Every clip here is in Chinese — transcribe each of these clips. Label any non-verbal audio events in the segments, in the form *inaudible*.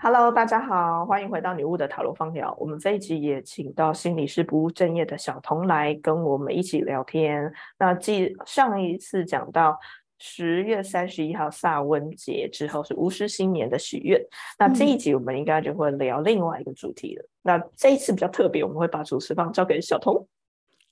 Hello，大家好，欢迎回到女巫的塔罗方疗。我们这一集也请到心理师不务正业的小童来跟我们一起聊天。那继上一次讲到十月三十一号萨温节之后是巫师新年的许愿，那这一集我们应该就会聊另外一个主题了。那这一次比较特别，我们会把主持棒交给小童。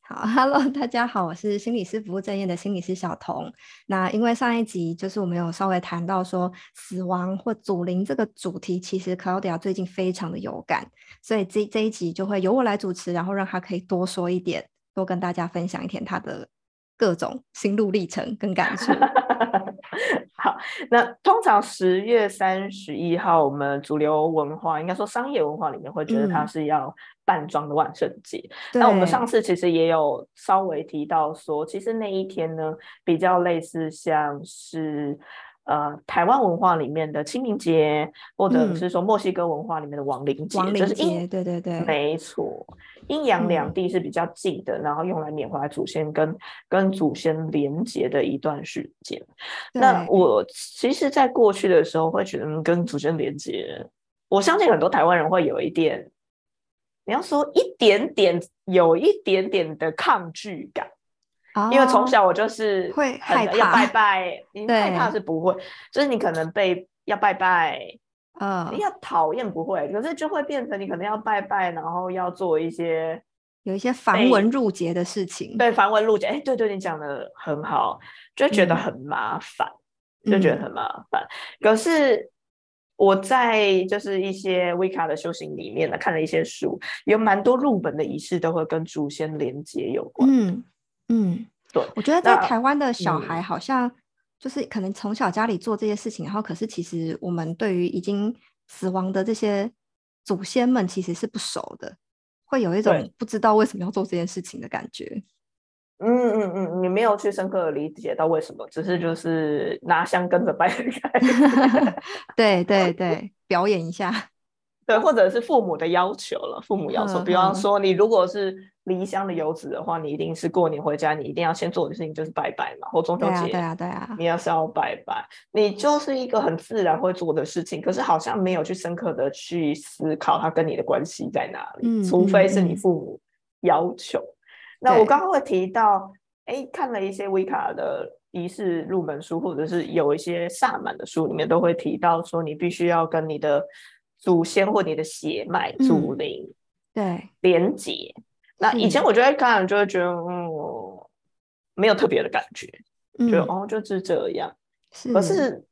好，*laughs* Hello，大家好，我是心理师服务正业的心理师小童。那因为上一集就是我们有稍微谈到说死亡或祖灵这个主题，其实 Claudia 最近非常的有感，所以这这一集就会由我来主持，然后让他可以多说一点，多跟大家分享一点他的各种心路历程跟感触。*laughs* 好，那通常十月三十一号，我们主流文化应该说商业文化里面会觉得它是要扮装的万圣节。那我们上次其实也有稍微提到说，其实那一天呢，比较类似像是。呃，台湾文化里面的清明节，或者是说墨西哥文化里面的亡灵节，就是阴，对对对，没错，阴阳两地是比较近的，然后用来缅怀祖先跟跟祖先连接的一段时间。那我其实，在过去的时候会觉得跟祖先连接，我相信很多台湾人会有一点，你要说一点点，有一点点的抗拒感。因为从小我就是会害怕要拜拜，*laughs* 你害怕是不会，就是你可能被要拜拜，嗯，要讨厌不会，可是就会变成你可能要拜拜，然后要做一些有一些繁文缛节的事情，对，繁文缛节，哎，对对，你讲的很好，就觉得很麻烦，就觉得很麻烦。可是我在就是一些维卡的修行里面呢，看了一些书，有蛮多入本的仪式都会跟祖先连接有关，嗯。嗯，对，我觉得在台湾的小孩好像就是可能从小家里做这些事情，然后可是其实我们对于已经死亡的这些祖先们其实是不熟的，会有一种不知道为什么要做这件事情的感觉。嗯嗯嗯，你没有去深刻的理解到为什么，只是就是拿香跟着拜开。*laughs* 对对 *laughs* 对，表演一下。对，或者是父母的要求了，父母要求，比方说你如果是离乡的游子的话，你一定是过年回家，你一定要先做的事情就是拜拜嘛，或中秋节，对啊，对啊，你要是要拜拜，你就是一个很自然会做的事情，可是好像没有去深刻的去思考它跟你的关系在哪里，除非是你父母要求。那我刚刚会提到，哎，看了一些维卡的仪式入门书，或者是有一些萨满的书里面都会提到说，你必须要跟你的。祖先或你的血脉、祖灵，对连接。那以前我觉得看就会觉得，嗯，没有特别的感觉，觉得哦，就是这样。可是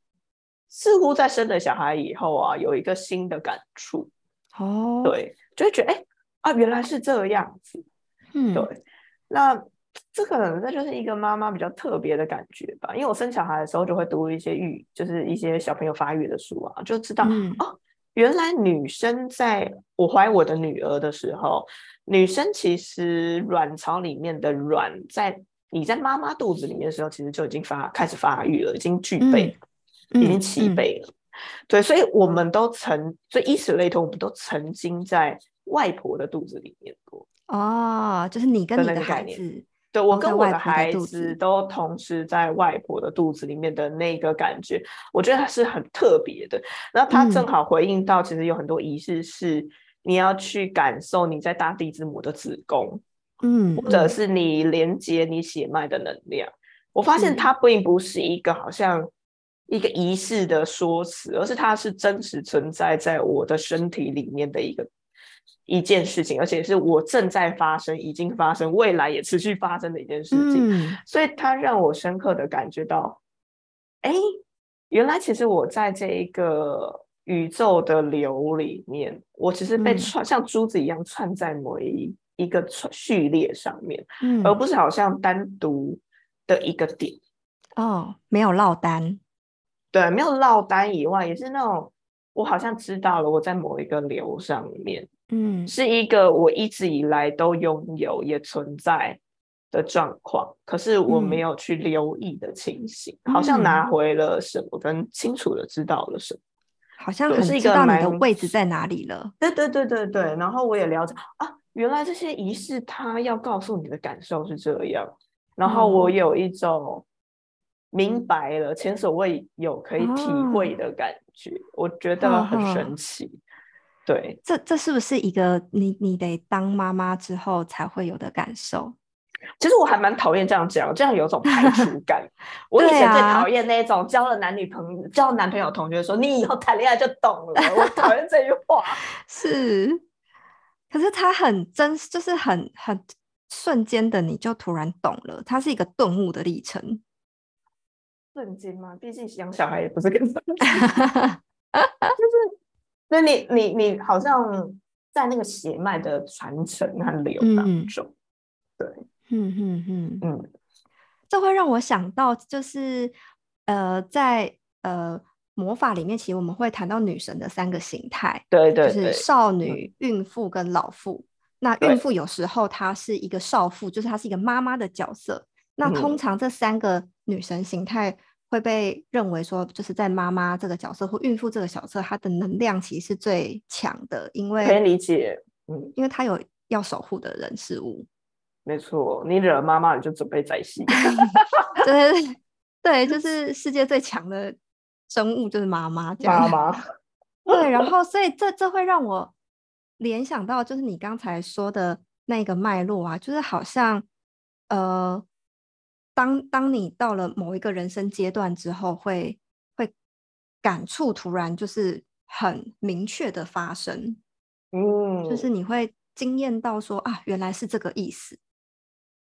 似乎在生了小孩以后啊，有一个新的感触。哦，对，就会觉得，哎啊，原来是这样子。嗯，对。那这可能这就是一个妈妈比较特别的感觉吧。因为我生小孩的时候就会读一些育，就是一些小朋友发育的书啊，就知道哦。原来女生在我怀我的女儿的时候，女生其实卵巢里面的卵在你在妈妈肚子里面的时候，其实就已经发开始发育了，已经具备，已经齐备了。对，所以我们都曾，所以以此类推，我们都曾经在外婆的肚子里面过。哦，就是你跟你的孩子。对我跟我的孩子都同时在外婆的肚子里面的那个感觉，我觉得它是很特别的。那它正好回应到，其实有很多仪式是你要去感受你在大地之母的子宫，嗯，或者是你连接你血脉的能量。我发现它并不是一个好像一个仪式的说辞，而是它是真实存在在我的身体里面的一个。一件事情，而且是我正在发生、已经发生、未来也持续发生的一件事情，所以它让我深刻的感觉到，哎，原来其实我在这一个宇宙的流里面，我其实被串像珠子一样串在某一一个序列上面，而不是好像单独的一个点。哦，没有落单，对，没有落单以外，也是那种我好像知道了我在某一个流上面。嗯，是一个我一直以来都拥有也存在的状况，可是我没有去留意的情形，好像拿回了什么，跟清楚的知道了什么，好像很知道你的位置在哪里了。对对对对对，然后我也了解啊，原来这些仪式它要告诉你的感受是这样，然后我有一种明白了前所未有可以体会的感觉，我觉得很神奇。对，这这是不是一个你你得当妈妈之后才会有的感受？*laughs* 其实我还蛮讨厌这样讲，这样有种排除感。*laughs* 我以前最讨厌那种交了男女朋友、交男朋友同学说你以后谈恋爱就懂了，我讨厌这句话。*laughs* 是，可是他很真，就是很很瞬间的，你就突然懂了，它是一个顿悟的历程。瞬间吗？毕竟养小孩也不是跟就是。所以你你你好像在那个血脉的传承和流当中，对，嗯嗯嗯嗯，这会让我想到，就是呃，在呃魔法里面，其实我们会谈到女神的三个形态，对对，就是少女、孕妇跟老妇。那孕妇有时候她是一个少妇，就是她是一个妈妈的角色。那通常这三个女神形态。会被认为说，就是在妈妈这个角色或孕妇这个角色，她的能量其实是最强的，因为可以理解，嗯，因为她有要守护的人事物。没错，你惹妈妈，你就准备宰戏。对 *laughs* 对，就是世界最强的生物就是妈妈，妈妈。*laughs* 对，然后所以这这会让我联想到，就是你刚才说的那个脉络啊，就是好像呃。当当你到了某一个人生阶段之后，会会感触突然就是很明确的发生，嗯，就是你会惊艳到说啊，原来是这个意思。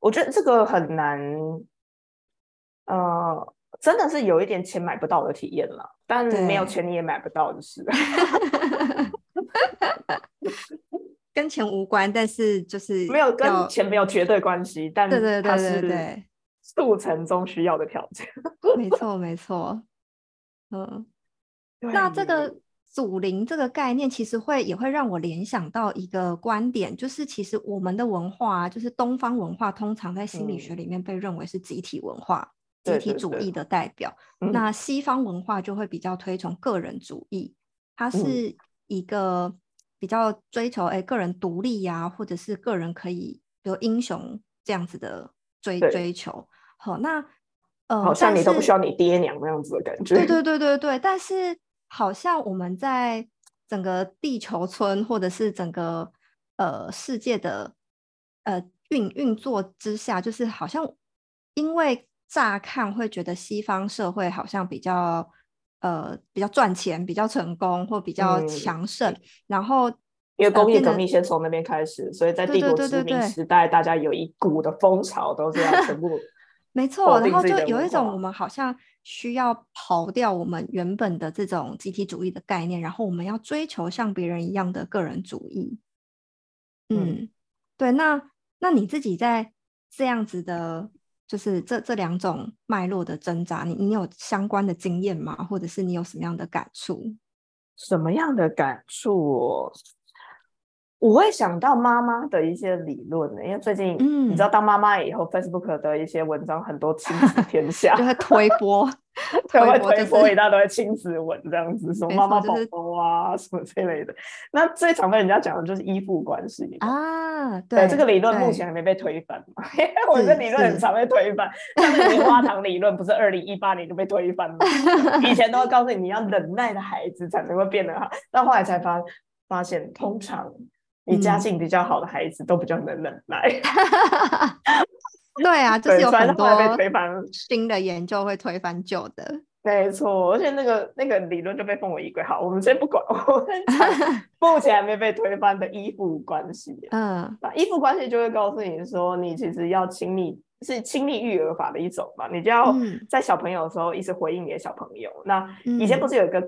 我觉得这个很难，呃，真的是有一点钱买不到的体验了，但没有钱你也买不到就是，*laughs* 跟钱无关，但是就是没有跟钱没有绝对关系，但对对对对对。速成中需要的条件，*laughs* 没错没错，嗯，那。这个祖灵这个概念，其实会也会让我联想到一个观点，就是其实我们的文化，就是东方文化，通常在心理学里面被认为是集体文化、集体主义的代表。那西方文化就会比较推崇个人主义，它是一个比较追求哎个人独立呀，或者是个人可以有英雄这样子的。追追求好，那呃，好像你都不需要你爹娘那样子的感觉。对对对对对，但是好像我们在整个地球村或者是整个呃世界的呃运运作之下，就是好像因为乍看会觉得西方社会好像比较呃比较赚钱、比较成功或比较强盛，然后。因为工业革命先从那边开始，所以在帝国殖民时代，大家有一股的风潮都是要全部 *laughs* 没错，然后就有一种我们好像需要刨掉我们原本的这种集体主义的概念，然后我们要追求像别人一样的个人主义。嗯，对，那那你自己在这样子的，就是这这两种脉络的挣扎，你你有相关的经验吗？或者是你有什么样的感触？什么样的感触？我会想到妈妈的一些理论呢，因为最近你知道当妈妈以后，Facebook 的一些文章很多亲子天下，*laughs* 就会推播，*laughs* 会推波一大堆亲子文这样子，什么妈妈宝宝啊什么这类的。那最常被人家讲的就是依附关系啊，对这个理论目前还没被推翻嘛？*laughs* 我这理论很常被推翻，像棉花糖理论不是二零一八年就被推翻吗？以前都会告诉你你要忍耐的孩子才能够变得好，但后来才发发现通常。你家境比较好的孩子都比较能忍耐，*laughs* 对啊，就是有很多新的研究会推翻旧的，没错，而且那个那个理论就被奉为一规。好，我们先不管，我们 *laughs* 目前还没被推翻的依附关系，嗯，那依附关系就会告诉你说，你其实要亲密，是亲密育儿法的一种嘛，你就要在小朋友的时候一直回应你的小朋友。那以前不是有一个。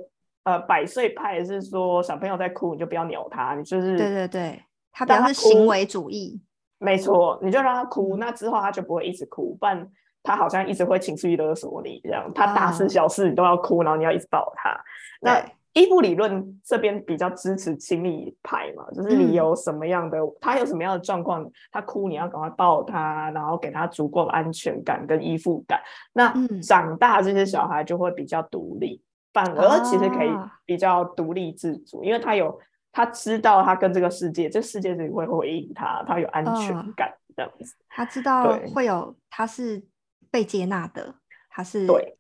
呃，百岁派是说小朋友在哭，你就不要扭他，你就是对对对，他比较是行为主义，没错，你就让他哭，那之后他就不会一直哭，不然他好像一直会情绪勒索你这样，他大事小事你都要哭，然后你要一直抱他。那依附理论这边比较支持亲密派嘛，就是你有什么样的，他有什么样的状况，他哭你要赶快抱他，然后给他足够的安全感跟依附感。那长大这些小孩就会比较独立。反而其实可以比较独立自主，因为他有他知道他跟这个世界，这世界是会回应他，他有安全感这样子。他知道会有他是被接纳的，他是对。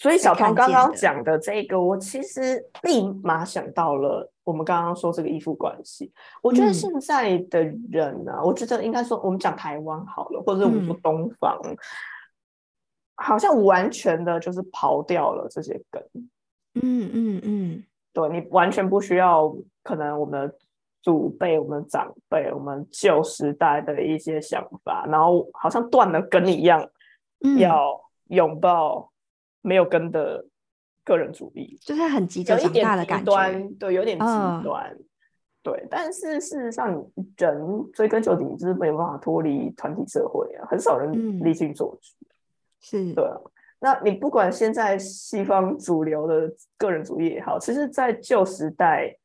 所以小看童刚刚讲的这个，我其实立马想到了我们刚刚说这个依附关系。我觉得嗯现在的人呢、我觉得应该说我们讲台湾好了，或者我们说嗯东方，好像完全的就是刨掉了这些根。嗯嗯嗯，对你完全不需要，可能我们的祖辈、我们的长辈、我们旧时代的一些想法，然后好像断了根一样，嗯要拥抱没有根的个人主义，就是很急着长大的感觉。端，对，有点极嗯端。对，但是事实上，人追根究底就是没有办法脱离团体社会啊，很少人嗯立心做主。是，对啊，那你不管现在西方主流的个人主义也好，其实，在旧时代，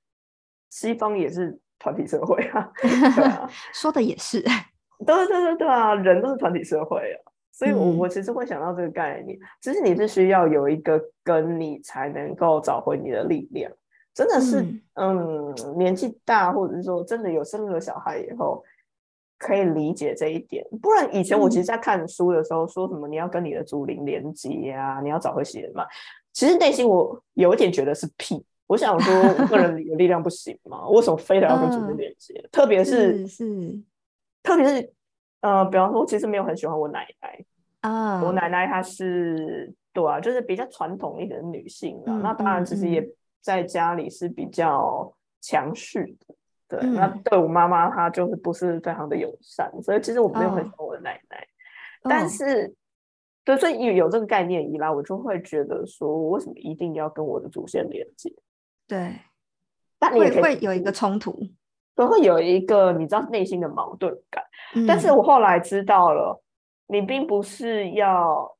西方也是团体社会啊，*laughs* 对啊，*laughs* 说的也是。对对对对啊，人都是团体社会啊，所以我，我嗯其实会想到这个概念，其实你是需要有一个跟，你才能够找回你的力量。真的是，嗯嗯年纪大，或者是说真的有生了小孩以后，可以理解这一点。不然以前我其实，嗯在看书的时候，说什么你要跟你的祖灵连接啊，你要找回血脉，其实内心我有一点觉得是屁。我想说，我个人 *laughs* 有力量不行吗？为什么非得要跟祖灵嗯连接？特别是是是特别是呃，比方说，我其实没有很喜欢我奶奶。啊，我奶奶她是对啊，就是比较传统一点的女性啊。嗯那当然，嗯其实也嗯在家里是比较强势的。对，那嗯对我妈妈她就是不是非常的友善，所以其实我没有很喜哦欢我的奶奶。但哦是，对，所以有有这个概念以来，我就会觉得说，我为什么一定要跟我的祖先连接？对，但你也会会有一个冲突。都会有一个你知道内心的矛盾感。但是嗯我后来知道了，你并不是要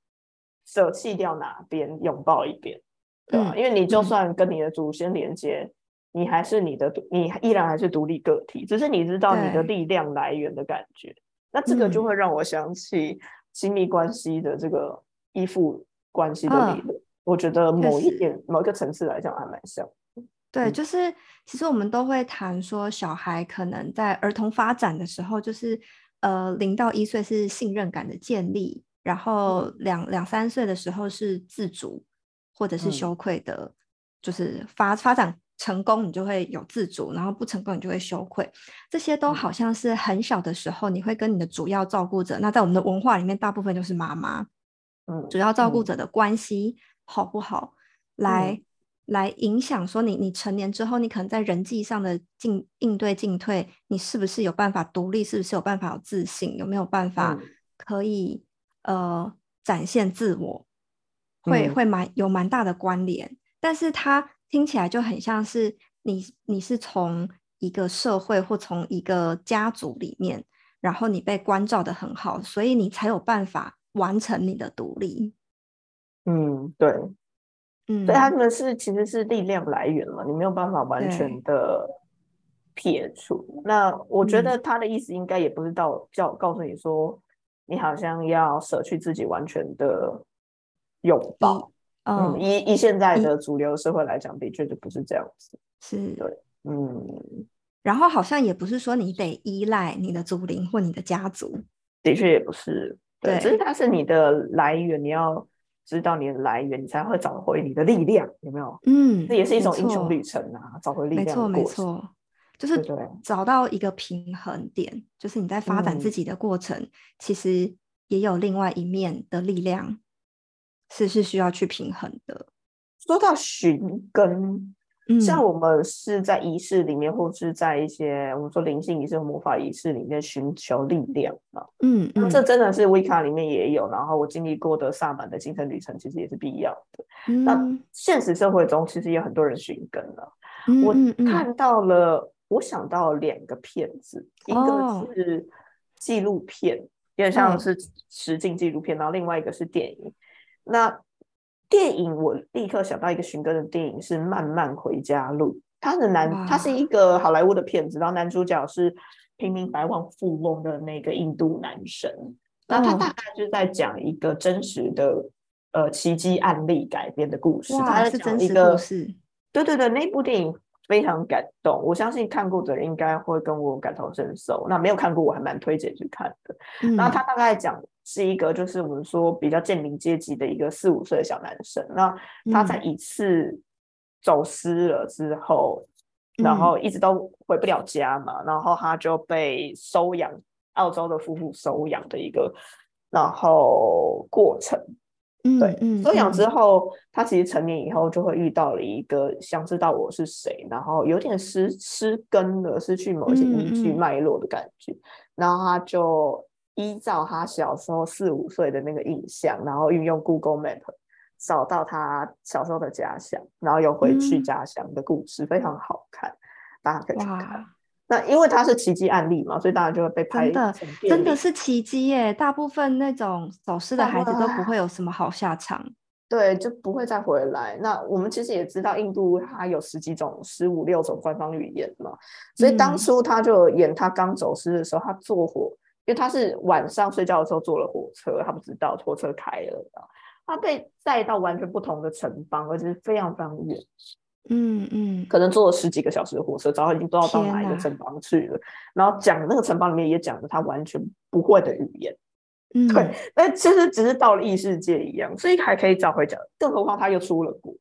舍弃掉哪边，拥抱一边，对因为你就嗯算跟你的祖先连接，你还是你的独，你依然还是独立个体，只是你知道你的力量来源的感觉。那这个就嗯会让我想起亲密关系的这个依附关系的理嗯论。我觉得某一实点、某一个层次来讲还蛮像。对，嗯就是其实我们都会谈说，小孩可能在儿童发展的时候，就是呃零到一岁是信任感的建立，然后嗯两两三岁的时候是自主或者是嗯羞愧的，就是发发展成功你就会有自主，然后不成功你就会羞愧，这些都嗯。好像是很小的时候你会跟你的主要照顾者，那在我们的文化里面，大部分就是妈妈，嗯，主要照顾嗯。者的关系好不好，来、来影响说你你成年之后，你可能在人际上的进应对进退，你是不是有办法独立，是不是有办法有自信，有没有办法嗯。可以、呃展现自我，会、嗯。会蛮有蛮大的关联。但是它听起来就很像是你你是从一个社会或从一个家族里面，然后你被关照的很好，所以你才有办法完成你的独立。嗯，对。嗯，所以他们是其实是力量来源嘛，你没有办法完全的撇除。那我觉嗯得他的意思应该也不是到叫告诉你说，你好像要舍去自己完全的拥抱。嗯，嗯，以以现在的主流社会来讲，的确就不是这样子。是对嗯，然后好像也不是说你得依赖你的祖灵或你的家族，的确也不是。对，只是它是你的来源，你要知道你的来源，你才会找回你的力量，有没有？嗯，这也是一种英雄旅程啊，找回力量没错，没。错，就是找到一个平衡点，就是你在发展自嗯己的过程，其实也有另外一面的力量，是是需要去平衡的。说到寻根，嗯，像我们是在仪式里面，或是在一些我们说灵性仪式、魔法仪式里面寻求力量嘛。嗯嗯，这真的是维卡里面也有，然后我经历过的萨满的精神旅程，其实也是必要的。那嗯现实社会中，其实也有很多人寻根了。我看到了，我想到两个片子，一哦个是纪录片，有点像嗯是实境纪录片，然后另外一个是电影。那电影我立刻想到一个寻根的电影是《慢慢回家路》，它的男，它是一个好莱坞的片子，然后男主角是平民百万富翁的那个印度男神。那他哦大概就是在讲一个真实的呃奇迹案例改编的故事，他是真实讲一个故事，对对对，那部电影非常感动。我相信看过的人应该会跟我感同身受。那没有看过，我还蛮推荐去看的。那他大概讲是一个，就是我们说比较贱民阶级的一个四五岁的小男生。那他在一次走失了之后，然后一直都回不了家嘛，然后他就被收养，澳洲的夫妇收养的一个，然后过程。对，收养之后，他其实成年以后就会遇到了一个想知道我是谁，然后有点失失根了，失去某些依据脉络的感觉。然后他就依照他小时候四五岁的那个印象，然后运用 Google Map 找到他小时候的家乡，然后又回去家乡的故事，非常好看，大家可以去看。那因为它是奇迹案例嘛，所以大家就会被拍。真的，真的是奇迹耶！大部分那种走失的孩子都不会有什么好下场，*laughs* 对，就不会再回来。那我们其实也知道，印度它有十几种、十五六种官方语言嘛，所以当初他就演他刚走失的时候，他坐火，因为他是晚上睡觉的时候坐了火车，他不知道火车开了，他被载到完全不同的城邦，而且是非常非常远。嗯嗯，可能坐了十几个小时的火车，早上已经不知道到哪一个城邦去了。然后讲那个城邦里面也讲了他完全不会的语言，嗯，对，那其实只是到了异世界一样，所以还可以找回家。更何况他又出了国，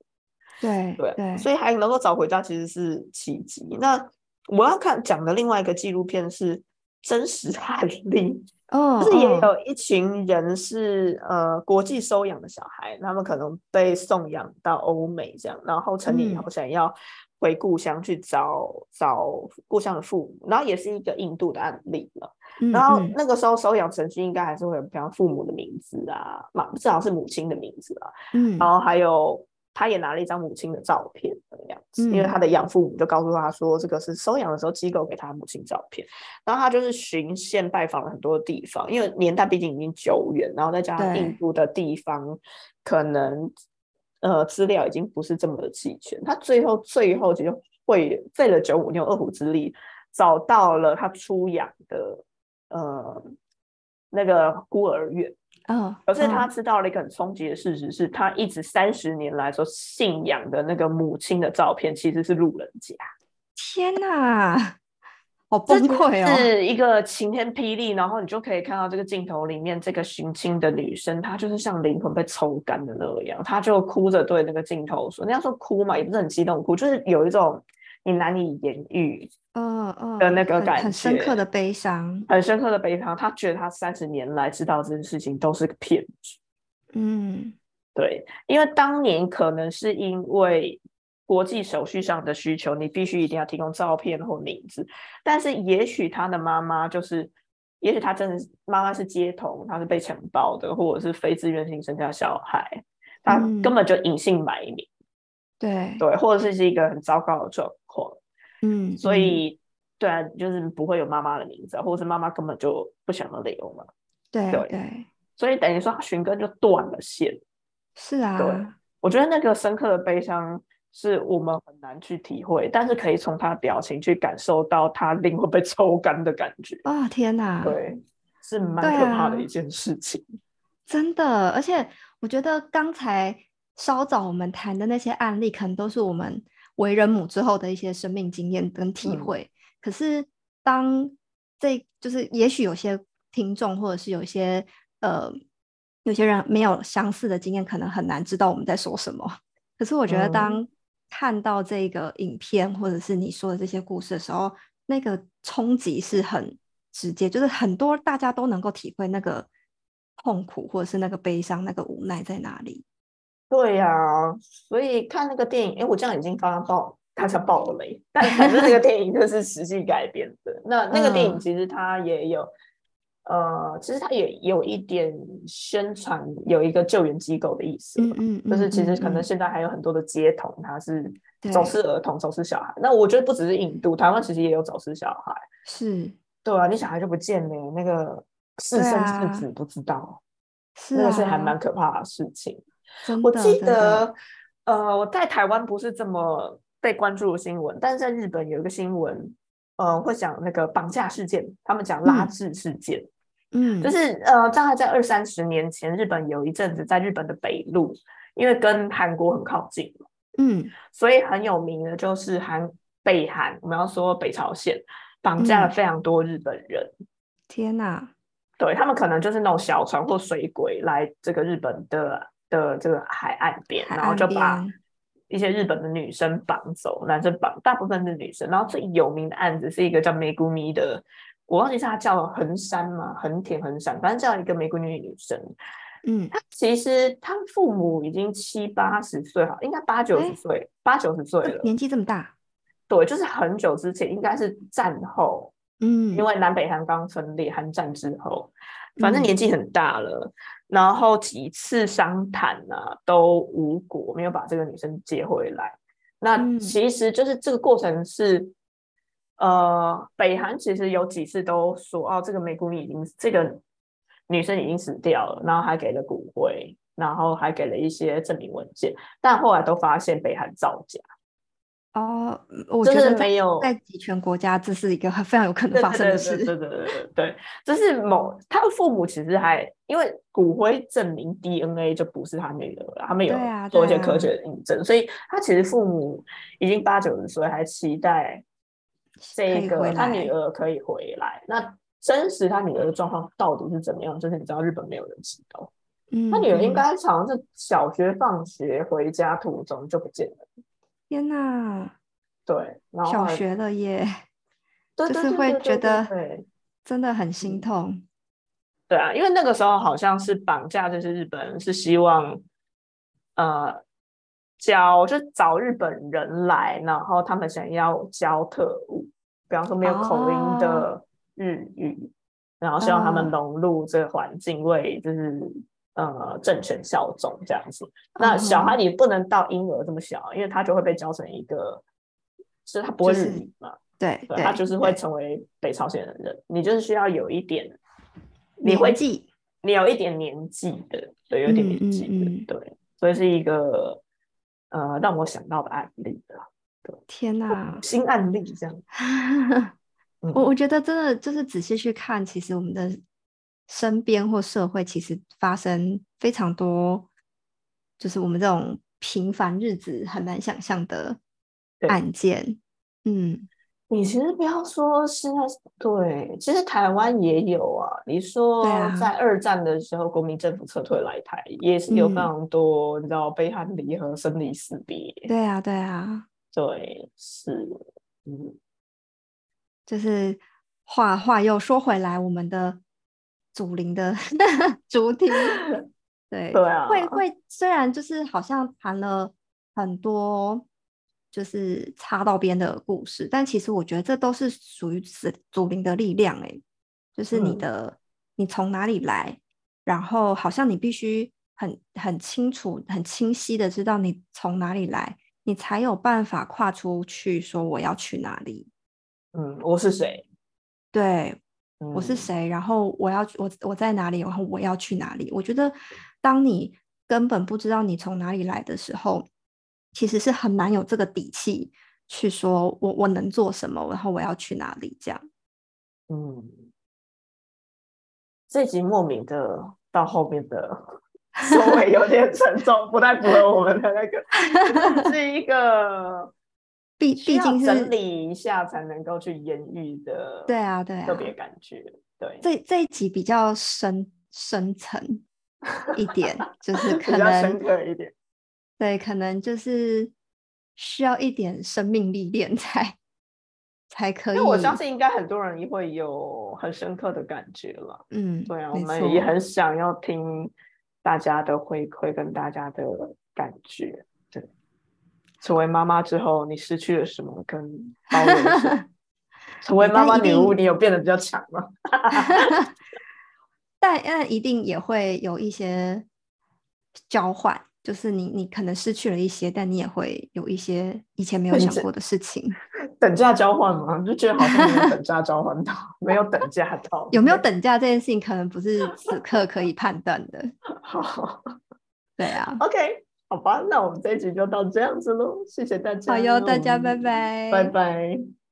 对对对，所以还能够找回家，其实是奇迹。那我要看讲的另外一个纪录片是真实案例。哦，就是也有一群人是呃国际收养的小孩，他们可能被送养到欧美这样，然后成年以后想要回故乡去找找故乡的父母，然后也是一个印度的案例了。然后那个时候收养程序应该还是会有，比方父母的名字啊，嘛至少是母亲的名字啊，嗯，然后还有。他也拿了一张母亲的照片的样子，因为他的养父母就告诉他说，这个是收养的时候机构给他母亲照片。然后他就是巡线拜访了很多地方，因为年代毕竟已经久远，然后再加上印度的地方可能呃资料已经不是这么的齐全。他最后最后其实会费了九五牛二虎之力，找到了他出养的呃那个孤儿院。嗯，可是他知道了一个很冲击的事实，是他一直三十年来所信仰的那个母亲的照片，其实是路人甲。天哪，好崩溃哦！是一个晴天霹雳，然后你就可以看到这个镜头里面这个寻亲的女生，她就是像灵魂被抽干的那样，她就哭着对那个镜头说：“那要说哭嘛，也不是很激动哭，就是有一种你难以言喻。”嗯嗯的那个感觉，很深刻的悲伤，很深刻的悲伤。他觉得他三十年来知道这件事情都是个骗局。嗯，对，因为当年可能是因为国际手续上的需求，你必须一定要提供照片或名字。但是也许他的妈妈就是，也许他真的妈妈是街头，他是被承包的，或者是非自愿性生下小孩，他根本就隐姓埋名。对对，或者是是一个很糟糕的状况。嗯，所以对啊，就是不会有妈妈的名字，或者是妈妈根本就不想要留嘛。对对，所以等于说他寻根就断了线。是啊，对，我觉得那个深刻的悲伤是我们很难去体会，但是可以从他的表情去感受到他灵魂被抽干的感觉。啊天哪，对，是蛮可怕的一件事情。*laughs* 真的，而且我觉得刚才稍早我们谈的那些案例，可能都是我们。为人母之后的一些生命经验跟体会，可是当这就是也许有些听众或者是有些呃有些人没有相似的经验，可能很难知道我们在说什么。可是我觉得当看到这个影片或者是你说的这些故事的时候，那个冲击是很直接，就是很多大家都能够体会那个痛苦或者是那个悲伤、那个无奈在哪里。对呀，所以看那个电影，哎，我这样已经刚刚爆，他才爆了雷。*laughs* 但反正那个电影就是实际改编的。那那个电影其实它也有，呃，其实它也有一点宣传有一个救援机构的意思。嗯嗯，就是其实可能现在还有很多的街童，他是走失儿童、走失小孩。那我觉得不只是印度，台湾其实也有走失小孩。是，对啊，你小孩就不见了，那个是生是死不知道，那个是还蛮可怕的事情。我记得，呃，我在台湾不是这么被关注的新闻，但是在日本有一个新闻，呃，会讲那个绑架事件，他们讲拉致事件，嗯，就是呃，大概在二三十年前，日本有一阵子在日本的北路，因为跟韩国很靠近嗯，所以很有名的就是韩北韩，我们要说北朝鲜绑架了非常多日本人。天哪！对他们可能就是那种小船或水鬼来这个日本的的这个海岸边，然后就把一些日本的女生绑走，男生绑，大部分是女生。然后最有名的案子是一个叫梅谷咪的，我忘记是他叫横山嘛？横田横山，反正叫一个梅谷女女生。嗯，他其实他父母已经七八十岁，好，应该八九十岁，八九十岁了，年纪这么大。对，就是很久之前，应该是战后。嗯，因为南北韩刚分裂，韩战之后，反正年纪很大了，然后几次商谈啊都无果，没有把这个女生接回来。那其实就是这个过程是，呃，北韩其实有几次都说，哦，这个美姑已经这个女生已经死掉了，然后还给了骨灰，然后还给了一些证明文件，但后来都发现北韩造假。哦，我觉得没有在集权国家，这是一个非常有可能发生的事。对对对对对对，这是某他的父母其实还因为骨灰证明 DNA 就不是他女儿了，他们有做一些科学的印证，所以他其实父母已经八九十岁，还期待这个他女儿可以回来。那真实他女儿的状况到底是怎么样？就是你知道日本没有人知道，嗯，他女儿应该好像是小学放学回家途中就不见了。天呐，对，小学了耶，*laughs* 就是会觉得真的很心痛。对啊，因为那个时候好像是绑架就是日本人，是希望呃教就找日本人来，然后他们想要教特务，比方说没有口音的日语，然后希望他们融入这个环境，为就是。呃，政权效忠这样子，那小孩你不能到婴儿这么小，因为他就会被教成一个，是他不会日语嘛？对，他就是会成为北朝鲜的人。你就是需要有一点，你会记，你有一点年纪的，对，有点年纪的，对，所以是一个呃让我想到的案例的，对，天哪，新案例这样。*laughs* 我我觉得真的就是仔细去看，其实我们的。身边或社会其实发生非常多，就是我们这种平凡日子很难想象的案件。嗯，你其实不要说现在对，其实台湾也有啊。你说在二战的时候，国民政府撤退来台，也是有非常多，你知道，悲欢离合、生离死别。对啊，对啊，对，是，嗯，就是话话又说回来，我们的。祖灵的 *laughs* 主题，对对啊，会会虽然就是好像谈了很多，就是插到边的故事，但其实我觉得这都是属于祖祖灵的力量哎，就是你的你从哪里来，然后好像你必须很很清楚、很清晰的知道你从哪里来，你才有办法跨出去说我要去哪里。嗯，我是谁？对。我是谁？然后我要我我在哪里？然后我要去哪里？我觉得，当你根本不知道你从哪里来的时候，其实是很难有这个底气去说我我能做什么，然后我要去哪里？这样。嗯，这集莫名的到后面的收尾有点沉重，不太符合我们的那个，*laughs* 是一个。毕毕竟是整理一下才能够去言喻的，对啊，对啊，特别感觉，对。这这一集比较深深层一点，就 *laughs* 是可能深刻一点，对，可能就是需要一点生命历练才才可以。我相信应该很多人也会有很深刻的感觉了，嗯，对啊，我们也很想要听大家的回馈跟大家的感觉。成为妈妈之后，你失去了什么？跟包容 *laughs* 成为妈妈女巫，你有变得比较强吗？*laughs* 但但一定也会有一些交换，就是你你可能失去了一些，但你也会有一些以前没有想过的事情。*laughs* 等价交换吗？就觉得好像没有等价交换到，没有等价到。有没有等价这件事情，可能不是此刻可以判断的。好，对啊。OK。好吧，那我们这一集就到这样子喽，谢谢大家。好哟，大家拜拜，拜拜。